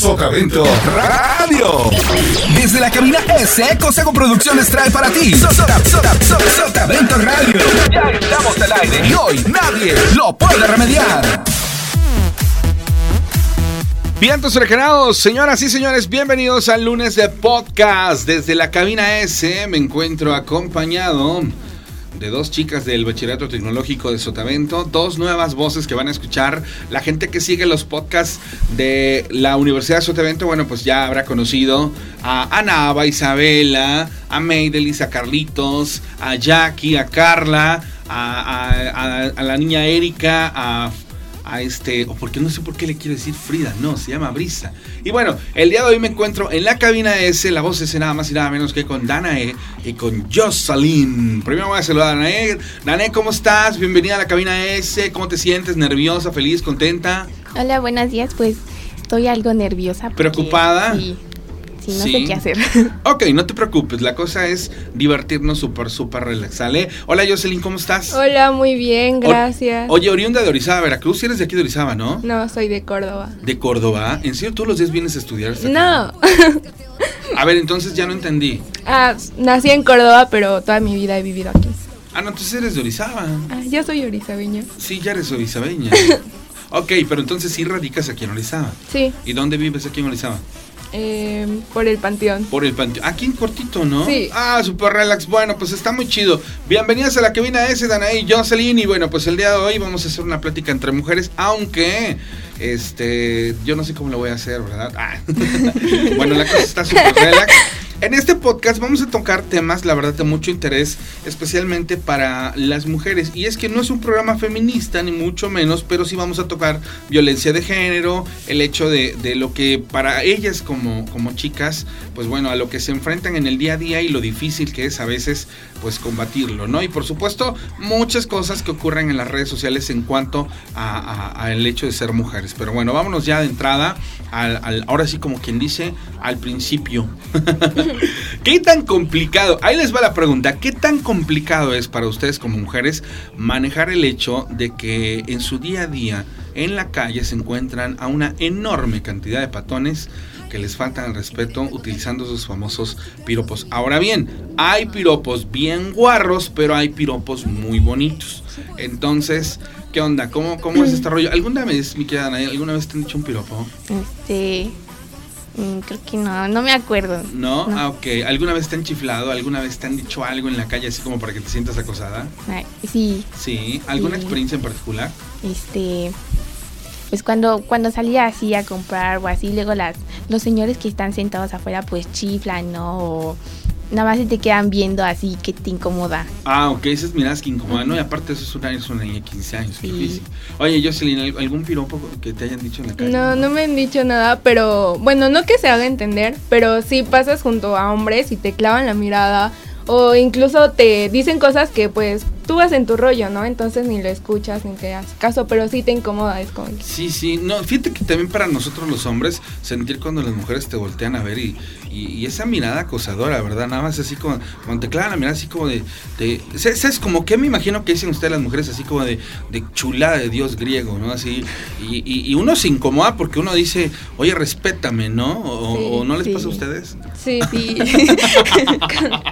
Sotavento Radio. Desde la cabina S, Consejo Producciones trae para ti Sotavento Radio. Ya estamos al aire y hoy nadie lo puede remediar. Vientos huracanados, señoras y señores, bienvenidos al lunes de podcast. Desde la cabina S me encuentro acompañado de dos chicas del Bachillerato Tecnológico de Sotavento, dos nuevas voces que van a escuchar. La gente que sigue los podcasts de la Universidad de Sotavento, bueno, pues ya habrá conocido a Ana, a Isabela, a Meidelis, a Carlitos, a Jackie, a Carla, a, a la niña Erika, a a este, o porque no sé por qué le quiero decir Frida, no, se llama Brisa. Y bueno, el día de hoy me encuentro en la cabina S, la voz es nada más y nada menos que con Danae y con Jocelyn. Primero voy a saludar a Danae. Danae, ¿cómo estás? Bienvenida a la cabina S, ¿cómo te sientes? ¿Nerviosa, feliz, contenta? Hola, buenos días, pues estoy algo nerviosa. ¿Preocupada? Sí sí, no sé qué hacer. Ok, no te preocupes, la cosa es divertirnos súper, súper relax, ¿sale? Hola Jocelyn, ¿cómo estás? Hola, muy bien, gracias. oye, oriunda de Orizaba, Veracruz, eres de aquí de Orizaba, ¿no? No, soy de Córdoba. ¿De Córdoba? ¿En serio todos los días vienes a estudiar? No. a ver, entonces ya no entendí. Ah, nací en Córdoba, pero toda mi vida he vivido aquí. Ah, no, entonces eres de Orizaba. Ah, ya soy orizabeña. Sí, ya eres orizabeña. ok, pero entonces sí radicas aquí en Orizaba. Sí. ¿Y dónde vives aquí en Orizaba? Eh, por el Panteón. Por el Panteón. Aquí en cortito, ¿no? Sí. Ah, super relax. Bueno, pues está muy chido. Bienvenidas a la que viene ese, Danae y Jocelyn. Y bueno, pues el día de hoy vamos a hacer una plática entre mujeres, aunque este, yo no sé cómo lo voy a hacer, ¿verdad? Ah. bueno, la cosa está súper relax. En este podcast vamos a tocar temas, la verdad, de mucho interés, especialmente para las mujeres. Y es que no es un programa feminista, ni mucho menos, pero sí vamos a tocar violencia de género, el hecho de, lo que para ellas como, como chicas, pues bueno, a lo que se enfrentan en el día a día y lo difícil que es a veces, pues combatirlo, ¿no? Y por supuesto, muchas cosas que ocurren en las redes sociales en cuanto al hecho de ser mujeres. Pero bueno, vámonos ya de entrada, al, al ahora sí como quien dice, al principio. ¿Qué tan complicado? Ahí les va la pregunta. ¿Qué tan complicado es para ustedes como mujeres manejar el hecho de que en su día a día en la calle se encuentran a una enorme cantidad de patones que les faltan el respeto utilizando sus famosos piropos? Ahora bien, hay piropos bien guarros, pero hay piropos muy bonitos. Entonces, ¿qué onda? ¿Cómo, cómo es este rollo? ¿Alguna vez, mi querida alguna vez te han dicho un piropo? Este Mm, creo que no, no me acuerdo. ¿No? Ah, ok. ¿Alguna vez te han chiflado? ¿Alguna vez te han dicho algo en la calle así como para que te sientas acosada? sí. Sí. ¿Alguna experiencia en particular? Este, pues cuando, cuando salía así a comprar o así, luego las, los señores que están sentados afuera pues chiflan, ¿no? O nada más se te quedan viendo así que te incomoda. Ah, ok, esas miradas que incomodan, ¿no? Y aparte eso es una, es una niña de 15 años, sí. difícil. Oye, Jocelyn, ¿algún piropo que te hayan dicho en la calle? No, no me han dicho nada, pero bueno, no que se haga entender, pero si pasas junto a hombres y te clavan la mirada o incluso te dicen cosas que pues tú vas en tu rollo, ¿no? Entonces ni lo escuchas ni te haces caso, pero sí te incomoda, es como... Sí, sí, no, fíjate que también para nosotros los hombres sentir cuando las mujeres te voltean a ver y, y, esa mirada acosadora, ¿verdad? Nada más así como, cuando te clavan la mirada así como de... de es como que me imagino que dicen ustedes las mujeres así como de, de chulada de dios griego, ¿no? Así, y, y, uno se incomoda porque uno dice, oye, respétame, ¿no? O, no les pasa a ustedes. Sí, sí.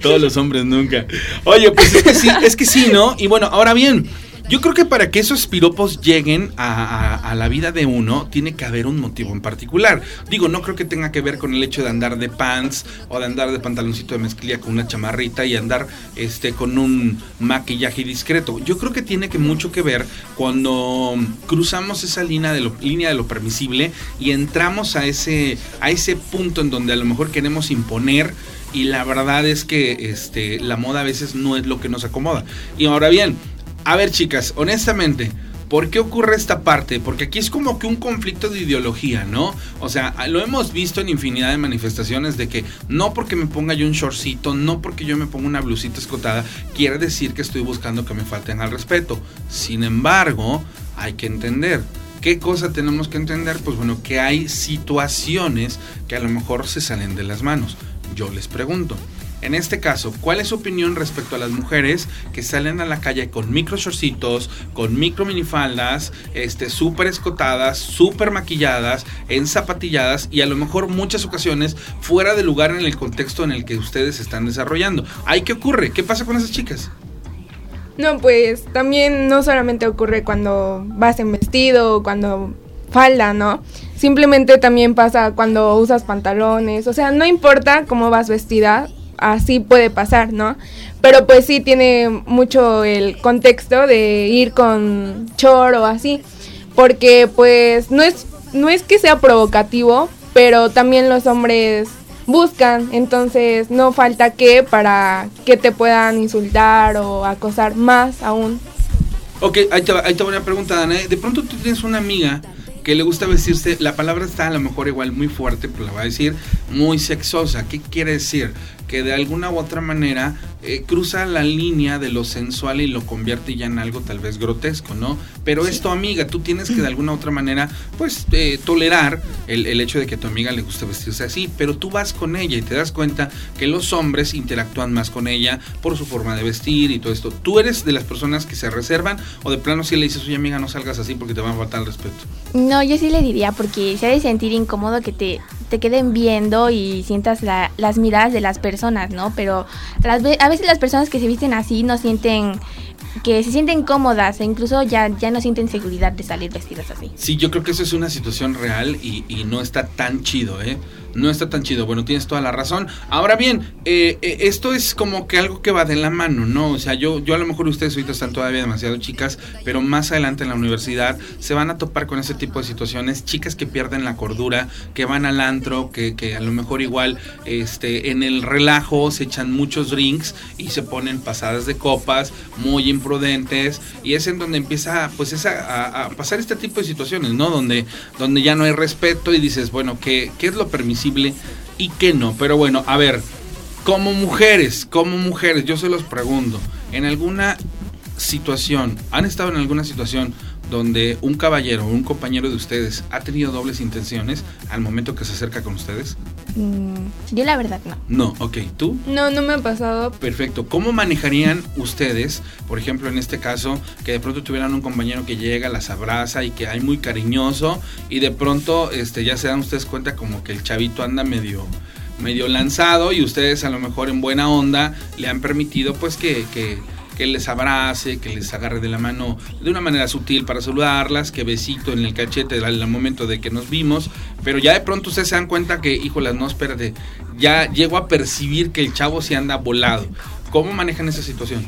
Todos los hombres nunca. Oye, pues es que sí, es que sí, ¿no? Y bueno, ahora bien, yo creo que para que esos piropos lleguen a, la vida de uno, tiene que haber un motivo en particular. Digo, no creo que tenga que ver con el hecho de andar de pants o de andar de pantaloncito de mezclilla con una chamarrita y andar este, con un maquillaje discreto. Yo creo que tiene que mucho que ver cuando cruzamos esa línea de lo, línea de lo permisible y entramos a ese, a ese punto en donde a lo mejor queremos imponer y la verdad es que este, la moda a veces no es lo que nos acomoda. Y ahora bien, a ver chicas, honestamente, ¿por qué ocurre esta parte? Porque aquí es como que un conflicto de ideología, ¿no? O sea, lo hemos visto en infinidad de manifestaciones de que no porque me ponga yo un shortcito, no porque yo me ponga una blusita escotada, quiere decir que estoy buscando que me falten al respeto. Sin embargo, hay que entender. ¿Qué cosa tenemos que entender? Pues bueno, que hay situaciones que a lo mejor se salen de las manos yo les pregunto, En este caso, ¿cuál es su opinión respecto a las mujeres que salen a la calle con micro shortcitos, con micro minifaldas, este, súper escotadas, súper maquilladas, en zapatilladas y a lo mejor muchas ocasiones fuera de lugar en el contexto en el que ustedes están desarrollando? ¿Ay qué ocurre? ¿Qué pasa con esas chicas? No, pues también no solamente ocurre cuando vas en vestido cuando falda, ¿no? Simplemente también pasa cuando usas pantalones, o sea, no importa cómo vas vestida, así puede pasar, ¿no? Pero pues sí tiene mucho el contexto de ir con chor o así, porque pues no es no es que sea provocativo, pero también los hombres buscan, entonces no falta que para que te puedan insultar o acosar más aún. Ok, ahí te, ahí te va una pregunta, Dana. De pronto tú tienes una amiga que le gusta vestirse, la palabra está a lo mejor igual muy fuerte, pero la va a decir muy sexosa. ¿Qué quiere decir? Que de alguna u otra manera eh, cruza la línea de lo sensual y lo convierte ya en algo tal vez grotesco, ¿no? Pero es tu amiga, tú tienes que de alguna u otra manera, pues, eh, tolerar el, el hecho de que a tu amiga le guste vestirse así, pero tú vas con ella y te das cuenta que los hombres interactúan más con ella por su forma de vestir y todo esto. ¿Tú eres de las personas que se reservan o de plano si le dices, oye amiga, no salgas así porque te van a faltar el respeto? No, yo sí le diría porque se ha de sentir incómodo que te, te queden viendo y sientas la- las miradas de las personas, ¿no? Pero a veces las personas que se visten así no sienten que se sienten cómodas e incluso ya, ya no sienten seguridad de salir vestidas así. Sí, yo creo que eso es una situación real y, y no está tan chido, ¿eh? No está tan chido. Bueno, tienes toda la razón. Ahora bien, eh, eh, esto es como que algo que va de la mano, ¿no? O sea, yo, yo a lo mejor ustedes ahorita están todavía demasiado chicas, pero más adelante en la universidad se van a topar con ese tipo de situaciones. Chicas que pierden la cordura, que van al antro, que, que a lo mejor igual este, en el relajo se echan muchos drinks y se ponen pasadas de copas, muy imprudentes. Y es en donde empieza pues a pasar este tipo de situaciones, ¿no? Donde, donde ya no hay respeto y dices, bueno, ¿qué, qué es lo permisible y qué no? Pero bueno, a ver, como mujeres, como mujeres, yo se los pregunto, ¿en alguna situación, han estado en alguna situación donde un caballero o un compañero de ustedes ha tenido dobles intenciones al momento que se acerca con ustedes? Mm, yo la verdad no. No, ok, ¿tú? No, no me ha pasado. Perfecto. ¿Cómo manejarían ustedes, por ejemplo, en este caso, que de pronto tuvieran un compañero que llega, las abraza y que hay muy cariñoso y de pronto este, ya se dan ustedes cuenta como que el chavito anda medio medio lanzado y ustedes a lo mejor en buena onda le han permitido pues que, que, que les abrace, que les agarre de la mano de una manera sutil para saludarlas, que besito en el cachete al momento de que nos vimos, pero ya de pronto ustedes se dan cuenta que, híjolas, no, espérate, ya llego a percibir que el chavo se anda volado. ¿Cómo manejan esa situación?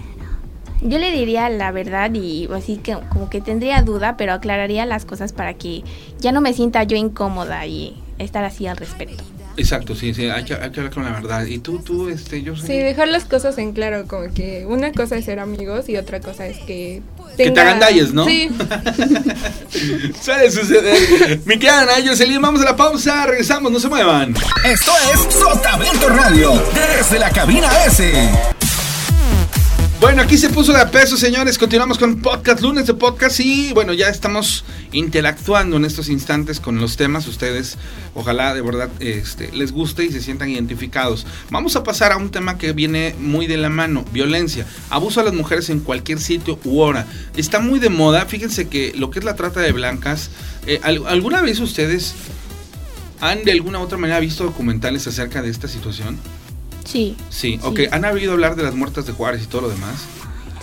Yo le diría la verdad y así que como que tendría duda, pero aclararía las cosas para que ya no me sienta yo incómoda y estar así al respecto. Exacto, sí, sí, hay que, hay que hablar con la verdad. Y tú, tú, este, yo sé. Sí, dejar las cosas en claro, como que una cosa es ser amigos y otra cosa es que... Que te tenga- agandalles, ¿no? Sí. Suele suceder. Mi querida Ana, Jocelyn, vamos a la pausa, regresamos, no se muevan. Esto es Sotavento Radio, desde la cabina S. Bueno, aquí se puso de peso, señores. Continuamos con podcast, lunes de podcast y bueno, ya estamos interactuando en estos instantes con los temas. Ustedes, ojalá de verdad este, les guste y se sientan identificados. Vamos a pasar a un tema que viene muy de la mano, violencia, abuso a las mujeres en cualquier sitio u hora. Está muy de moda. Fíjense que lo que es la trata de blancas, eh, ¿al- ¿alguna vez ustedes han de alguna otra manera visto documentales acerca de esta situación? Sí. Sí, ok. Sí. ¿Han oído hablar de las muertas de Juárez y todo lo demás?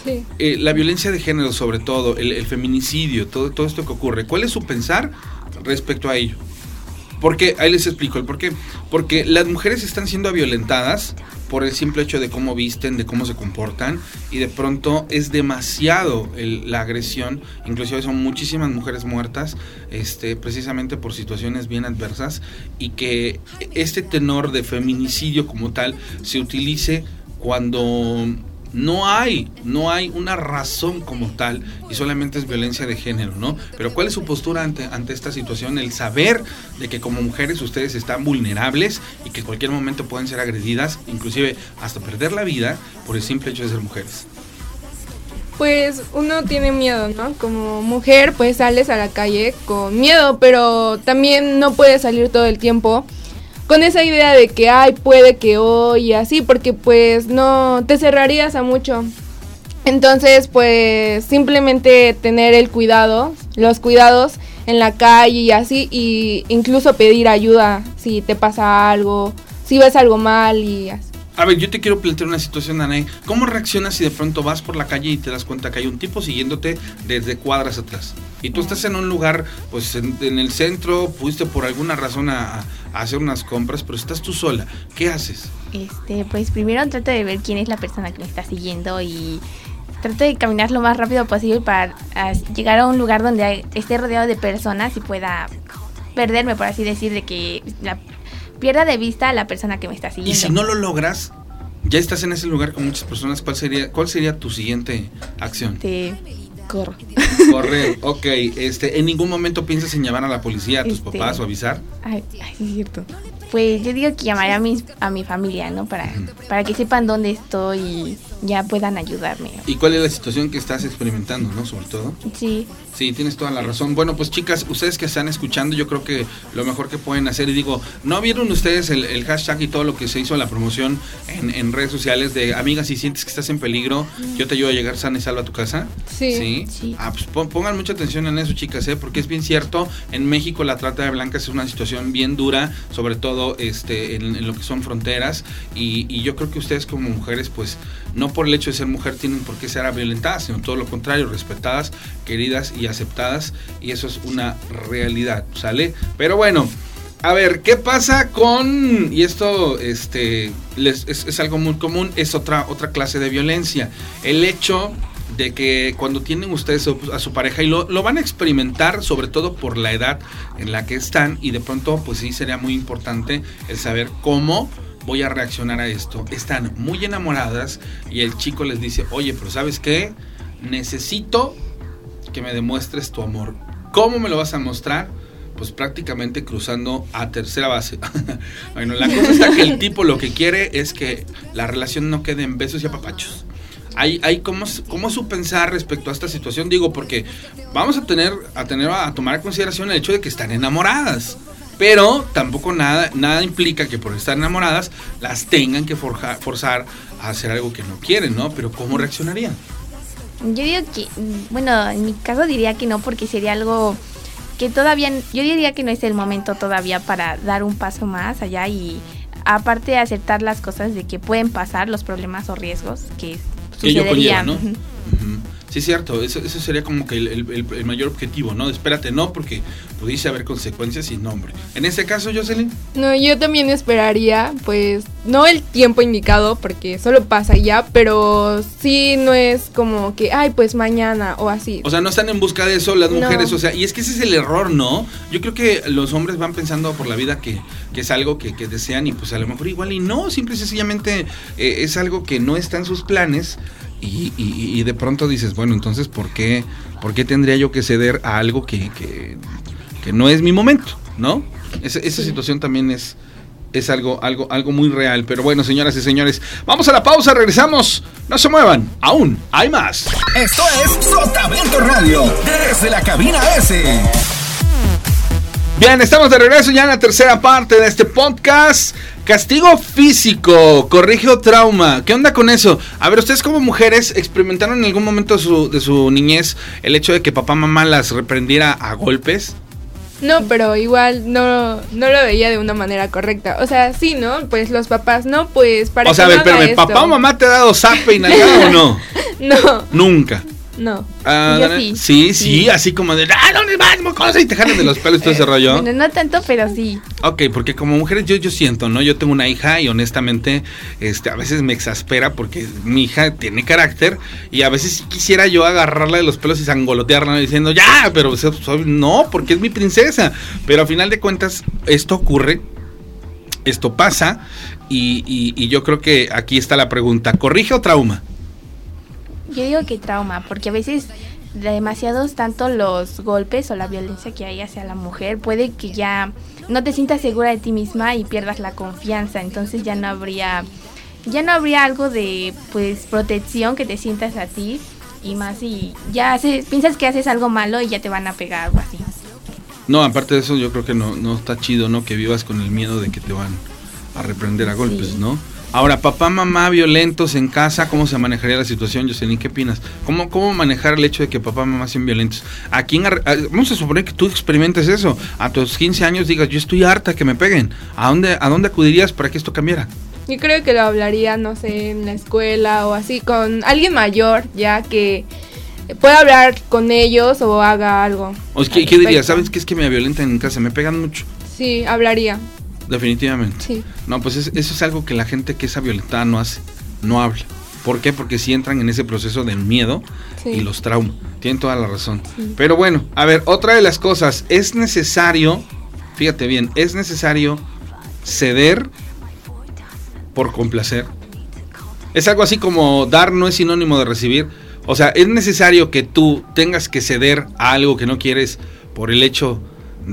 Sí. Eh, la violencia de género sobre todo, el, el feminicidio, todo, todo esto que ocurre, ¿cuál es su pensar respecto a ello? Porque, ahí les explico el por qué. Porque las mujeres están siendo violentadas por el simple hecho de cómo visten, de cómo se comportan, y de pronto es demasiado la agresión, inclusive son muchísimas mujeres muertas, este, precisamente por situaciones bien adversas, y que este tenor de feminicidio como tal se utilice cuando no hay, no hay una razón como tal y solamente es violencia de género, ¿no? Pero ¿cuál es su postura ante, ante esta situación? El saber de que como mujeres ustedes están vulnerables y que en cualquier momento pueden ser agredidas, inclusive hasta perder la vida por el simple hecho de ser mujeres. Pues uno tiene miedo, ¿no? Como mujer, pues sales a la calle con miedo, pero también no puedes salir todo el tiempo con esa idea de que, ay, puede que hoy y así, porque pues no te cerrarías a mucho. Entonces, pues simplemente tener el cuidado, los cuidados en la calle y así, y incluso pedir ayuda si te pasa algo, si ves algo mal y así. A ver, yo te quiero plantear una situación, Anaí. ¿Cómo reaccionas si de pronto vas por la calle y te das cuenta que hay un tipo siguiéndote desde cuadras atrás? Y tú estás en un lugar, pues en, en el centro, pudiste por alguna razón a, a hacer unas compras, pero estás tú sola. ¿Qué haces? Este, pues primero trato de ver quién es la persona que me está siguiendo y trato de caminar lo más rápido posible para llegar a un lugar donde esté rodeado de personas y pueda perderme, por así decir, de que la, pierda de vista a la persona que me está siguiendo. Y si no lo logras, ya estás en ese lugar con muchas personas, ¿cuál sería, cuál sería tu siguiente acción? Este, corro. Correr, ok. Este, ¿En ningún momento piensas en llamar a la policía, a tus Este- papás o avisar? Ay, ay, sí es cierto. Pues yo digo que llamaré a, mis, a mi familia, ¿no? Para, para que sepan dónde estoy y ya puedan ayudarme. ¿Y cuál es la situación que estás experimentando, no? Sobre todo. Sí, Sí, tienes toda la razón. Bueno, pues chicas, ustedes que están escuchando, yo creo que lo mejor que pueden hacer, y digo, ¿no vieron ustedes el, el hashtag y todo lo que se hizo la promoción en, en redes sociales de amigas, si sientes que estás en peligro, yo te ayudo a llegar sana y salva a tu casa? Sí. Sí. Ah, pues pon- pongan mucha atención en eso, chicas, ¿eh? porque es bien cierto, en México la trata de blancas es una situación bien dura, sobre todo este, en, en lo que son fronteras, y, y yo creo que ustedes como mujeres, pues, no por el hecho de ser mujer tienen por qué ser violentadas, sino todo lo contrario, respetadas, queridas y aceptadas, y eso es una realidad, ¿sale? Pero bueno. A ver, ¿qué pasa con y esto este es, es algo muy común, es otra otra clase de violencia, el hecho de que cuando tienen ustedes a su- a su pareja y lo, lo van a experimentar sobre todo por la edad en la que están y de pronto pues sí sería muy importante el saber cómo voy a reaccionar a esto. Están muy enamoradas y el chico les dice, oye, pero ¿sabes qué? Necesito que me demuestres tu amor. ¿Cómo me lo vas a mostrar? Pues prácticamente cruzando a tercera base. bueno, la cosa está que el tipo lo que quiere es que la relación no quede en besos y apapachos. Hay, hay cómo, cómo es su pensar respecto a esta situación, digo, porque vamos a tener, a tener a tomar en consideración el hecho de que están enamoradas. Pero tampoco nada, nada implica que por estar enamoradas las tengan que forja- forzar a hacer algo que no quieren, ¿no? Pero ¿cómo reaccionarían? Yo digo que, bueno, en mi caso diría que no, porque sería algo que todavía, yo diría que no es el momento todavía para dar un paso más allá y aparte de aceptar las cosas de que pueden pasar los problemas o riesgos que que conlleva, sucederían. ¿no? Ujú. Sí, cierto, eso, eso sería como que el, el- el- el mayor objetivo, ¿no? Espérate, no, porque pudiese haber consecuencias y no, hombre. En este caso, Jocelyn, No, yo también esperaría, pues, no el tiempo indicado, porque solo pasa ya, pero sí no es como que, ay, pues mañana o así. o sea, no están en busca de eso las No. mujeres, o sea, y es que ese es el error, ¿no? Yo creo que los hombres van pensando por la vida que, que es algo que, que desean y pues a lo mejor igual y no, simple y sencillamente eh, es algo que no está en sus planes y, y- y de pronto dices, bueno, entonces, ¿por qué, por qué tendría yo que ceder a algo que, que, que no es mi momento, ¿no? Esa, esa situación también es, es algo, algo, algo muy real. Pero bueno, señoras y señores, vamos a la pausa, regresamos. No se muevan, aún hay más. Esto es Sotavento Radio, desde la cabina S. Bien, estamos de regreso ya en la tercera parte de este podcast. Castigo físico, corrige o trauma. ¿Qué onda con eso? A ver, ustedes como mujeres experimentaron en algún momento de su, de su niñez el hecho de que papá mamá las reprendiera a golpes. No, pero igual no, no lo veía de una manera correcta. O sea, sí, ¿no? Pues los papás, no, pues para o sea, a que ver, no esto. ¿papá o mamá te ha dado zape y nalgada o no? No, Nunca. No. Ah, Yo sí. sí, sí, Sí. así como de, ¡ah, dónde vas, mocosa! Y te jalan de los pelos y todo ese rollo. Bueno, no tanto, pero sí. Ok, porque como mujeres yo, yo siento, ¿no? Yo tengo una hija y honestamente este, a veces me exaspera porque mi hija tiene carácter y a veces sí quisiera yo agarrarla de los pelos y sangolotearla diciendo, ya, pero soy- no, porque es mi princesa. Pero a final de cuentas esto ocurre, esto pasa y, y- y yo creo que aquí está la pregunta, ¿corrige o trauma? Yo digo que trauma, porque a veces demasiados tanto los golpes o la violencia que hay hacia la mujer puede que ya no te sientas segura de ti misma y pierdas la confianza, entonces ya no habría ya no habría algo de pues protección que te sientas a ti y más si ya haces, piensas que haces algo malo y ya te van a pegar algo así. No, aparte de eso, yo creo que no, no está chido, ¿no? Que vivas con el miedo de que te van a reprender a golpes, Sí. ¿no? Ahora, papá, mamá violentos en casa, ¿cómo se manejaría la situación, Jocelyn? ¿Qué opinas? ¿Cómo, ¿Cómo manejar el hecho de que papá, mamá sean violentos? ¿A quién a- vamos a suponer que tú experimentes eso. A tus 15 años digas, yo estoy harta que me peguen. ¿A dónde, ¿A dónde acudirías para que esto cambiara? Yo creo que lo hablaría, no sé, en la escuela o así, con alguien mayor, ya que pueda hablar con ellos o haga algo. O es que, al ¿Qué dirías? ¿Sabes qué es que me violentan en casa? Me pegan mucho, Sí, hablaría. Definitivamente. Sí. No, pues es- eso es algo que la gente que es violentada no hace, no habla. ¿Por qué? Porque si entran en ese proceso del miedo Sí. y los traumas. Tienen toda la razón. Pero bueno, a ver, otra de las cosas, es necesario, fíjate bien, es necesario ceder por complacer. Es algo así como dar no es sinónimo de recibir. O sea, es necesario que tú tengas que ceder a algo que no quieres por el hecho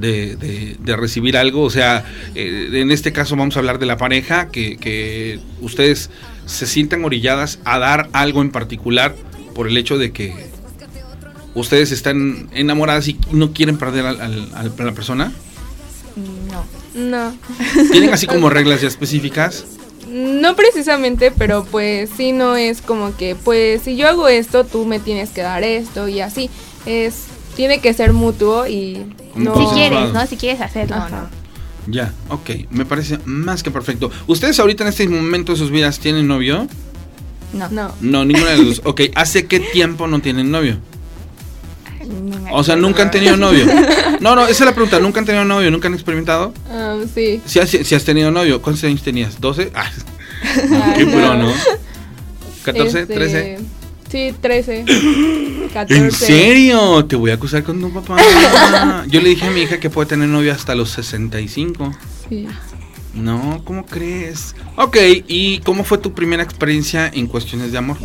de, de- de recibir algo. O sea, eh, en este caso vamos a hablar de la pareja, que, que ustedes se sientan orilladas a dar algo en particular por el hecho de que ustedes están enamoradas y no quieren perder al- al- a la persona. No. No. ¿Tienen así como reglas ya específicas? No precisamente, pero pues sí no es como que, pues si yo hago esto, tú me tienes que dar esto y así. Es tiene que ser mutuo y no Si quieres, ¿no? Si quieres hacerlo, Ajá. ¿no? Ya, ok, me parece más que perfecto. ¿Ustedes ahorita en este momento de sus vidas tienen novio? No. no. No, ninguna de los dos. Ok, ¿hace qué tiempo no tienen novio? No O sea, nunca han tenido novio. No, no, esa es la pregunta. ¿Nunca han tenido novio? ¿Nunca han experimentado? Ah, sí. Si has, si has tenido novio, ¿cuántos años tenías? ¿12? Ah, Ah, qué no. pro, ¿no? ¿14? Este, ¿13? Sí, 13. 14. ¿En serio? Te voy a acusar con tu papá. Yo le dije a mi hija que puede tener novio hasta los 65. Sí. No, ¿cómo crees? Ok, ¿y cómo fue tu primera experiencia en cuestiones de amor?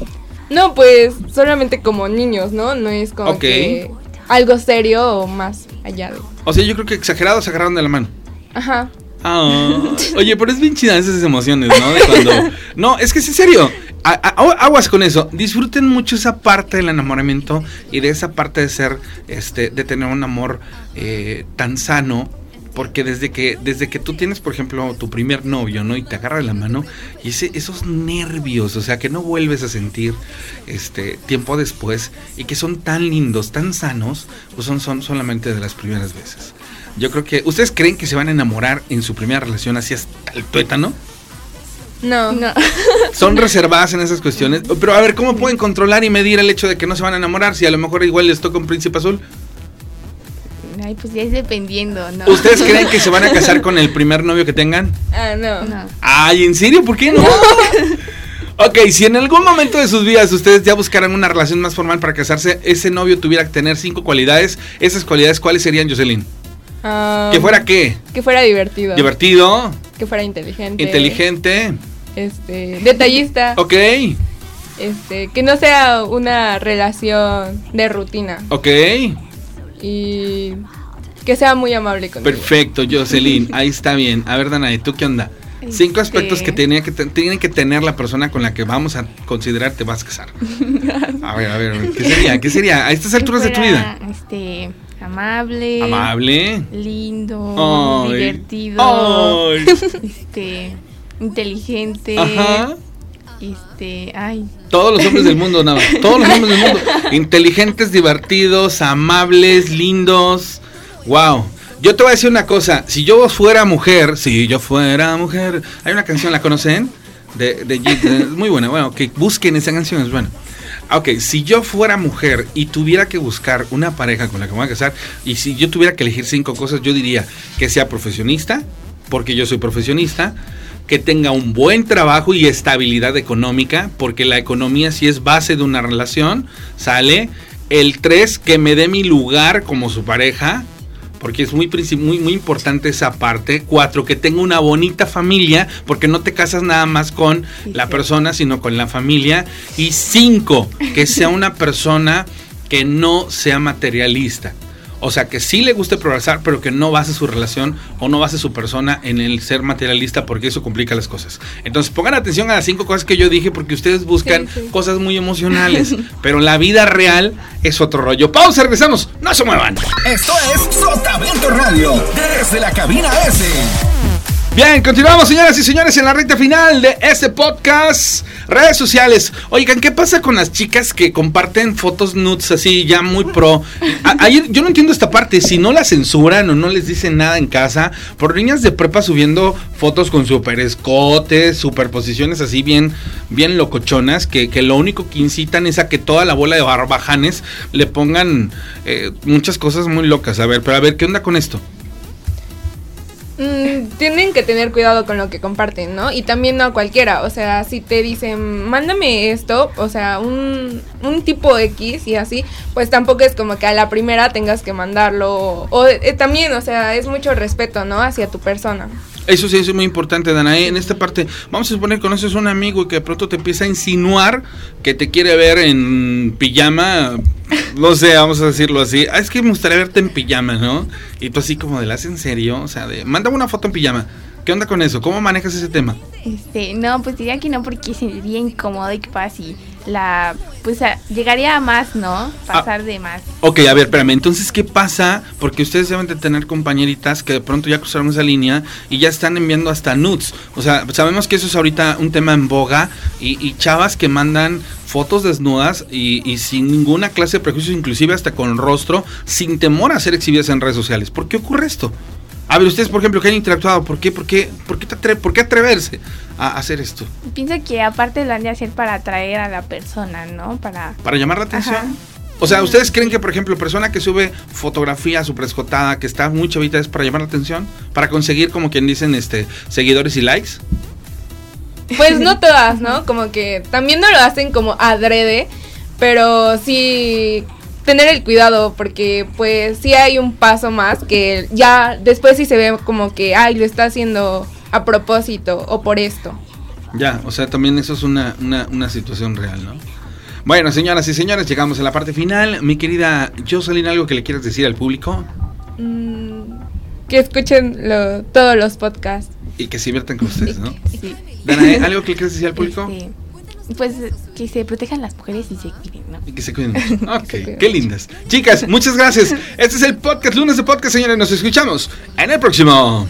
No, pues solamente como niños, ¿no? No es como que algo serio o más allá de. O sea, yo creo que exagerados se agarraron de la mano. Ajá. Ah, oye, pero es bien chida esas emociones, ¿no? De cuando... No, es que es en serio. Aguas con eso. Disfruten mucho esa parte del enamoramiento y de esa parte de ser, este, de tener un amor eh, tan sano. Porque desde que, desde que tú tienes, por ejemplo, tu primer novio, ¿no? Y te agarra la mano, y ese, esos nervios, o sea, que no vuelves a sentir este tiempo después, y que son tan lindos, tan sanos, pues son, son solamente de las primeras veces. Yo creo que. ¿Ustedes creen que se van a enamorar en su primera relación así hasta el tuétano? No. No. Son reservadas en esas cuestiones. Pero a ver, ¿cómo pueden controlar y medir el hecho de que no se van a enamorar si a lo mejor igual les toca un príncipe azul? Ay, pues ya es dependiendo, ¿no? ¿Ustedes creen que se van a casar con el primer novio que tengan? Ah, no. No. Ay, ¿en serio? ¿Por qué no? Ok, si en algún momento de sus vidas ustedes ya buscaran una relación más formal para casarse, ese novio tuviera que tener cinco cualidades, esas cualidades, ¿cuáles serían, Jocelyn? Ah, ¿Que fuera qué? Que fuera divertido. Divertido, Que fuera inteligente. inteligente, Este, detallista. ok, Este, que no sea una relación de rutina. ok, Y que sea muy amable conmigo. perfecto, Jocelyn, ahí está bien. A ver, Danae, ¿tú qué onda? Cinco Este- aspectos que, tenía que tiene que tener la persona con la que vamos a considerar te vas a casar. A ver, a ver, ¿qué sería? ¿Qué sería? A estas alturas de tu vida. Este, amable. Amable. Lindo. Ay. Divertido. Ay. Este, inteligente. Ajá. Este, ay. Todos los hombres del mundo, nada. más. Todos los hombres del mundo. Inteligentes, divertidos, amables, lindos. Wow. Yo te voy a decir una cosa. Si yo fuera mujer, si yo fuera mujer. Hay una canción, ¿la conocen? De, de, de- muy buena. Bueno, que busquen esa canción, es buena. Ah, Ok, si yo fuera mujer y tuviera que buscar una pareja con la que me voy a casar, y si yo tuviera que elegir cinco cosas, yo diría que sea profesionista, porque yo soy profesionista, que tenga un buen trabajo y estabilidad económica, porque la economía sí es base de una relación, sale. El tres, que me dé mi lugar como su pareja, porque es muy, muy, muy importante esa parte. Cuatro, que tenga una bonita familia, porque no te casas nada más con Sí, la sí. persona, sino con la familia. Y cinco, que sea una persona que no sea materialista. O sea, que sí le guste progresar, pero que no base su relación o no base su persona en el ser materialista, porque eso complica las cosas. Entonces, pongan atención a las cinco cosas que yo dije, porque ustedes buscan Sí, sí. cosas muy emocionales, pero la vida real es otro rollo. Pausa, regresamos. No se muevan. Esto es Sotavento Radio, desde la cabina S. Bien, continuamos, señoras y señores, en la recta final de este podcast. Redes sociales. Oigan, ¿qué pasa con las chicas que comparten fotos nudes así, ya muy pro? Yo no entiendo esta parte. Si no las censuran o no les dicen nada en casa, por niñas de prepa subiendo fotos con super escotes, superposiciones así bien, bien locochonas, que, que lo único que incitan es a que toda la bola de barbajanes le pongan eh, muchas cosas muy locas. A ver, pero a ver, ¿qué onda con esto? Mm, tienen que tener cuidado con lo que comparten, ¿no? Y también no a cualquiera, o sea, si te dicen, mándame esto, o sea, un, un tipo X y así, pues tampoco es como que a la primera tengas que mandarlo. O eh, también, o sea, es mucho respeto, ¿no? Hacia tu persona. Eso sí, eso es muy importante, Danae. En esta parte, vamos a suponer que conoces a un amigo y que de pronto te empieza a insinuar que te quiere ver en pijama. No sé, vamos a decirlo así. Ah, es que me gustaría verte en pijama, ¿no? Y tú así como de, ¿las en serio? O sea, de, mándame una foto en pijama. ¿Qué onda con eso? ¿Cómo manejas ese tema? Este, no, pues diría que no porque sería incómodo y capaz si la, pues llegaría a más, ¿no? Pasar de más. Ok, a ver, espérame. Entonces, ¿qué pasa? Porque ustedes deben de tener compañeritas que de pronto ya cruzaron esa línea y ya están enviando hasta nudes. O sea, sabemos que eso es ahorita un tema en boga y, y chavas que mandan fotos desnudas y, y sin ninguna clase de prejuicios, inclusive hasta con rostro, sin temor a ser exhibidas en redes sociales. ¿Por qué ocurre esto? A ver, ustedes, por ejemplo, que han interactuado, ¿por qué, por qué, por qué, te atre- por qué atreverse a hacer esto? Pienso que aparte lo han de hacer para atraer a la persona, ¿no? Para... ¿Para llamar la atención? Ajá. O sea, ¿ustedes creen que, por ejemplo, persona que sube fotografía super escotada, que está muy chavita, es para llamar la atención? ¿Para conseguir, como quien dicen, este seguidores y likes? Pues no todas, ¿no? Como que también no lo hacen como adrede, pero sí tener el cuidado porque pues sí hay un paso más que ya después sí se ve como que, ay, lo está haciendo a propósito o por esto. Ya, o sea, también eso es una, una, una situación real, ¿no? Bueno, señoras y señores, llegamos a la parte final. Mi querida Jocelyn, ¿algo que le quieras decir al público? Mm, que escuchen lo- todos los podcasts. Y que se diviertan con ustedes, ¿no? Sí. Danae, ¿algo que le quieras decir al público? Este, pues que se protejan las mujeres y se cuiden. Y que se cuiden mucho. Ok, qué lindas. Chicas, muchas gracias. Este es el podcast, lunes de podcast, señores. Nos escuchamos en el próximo.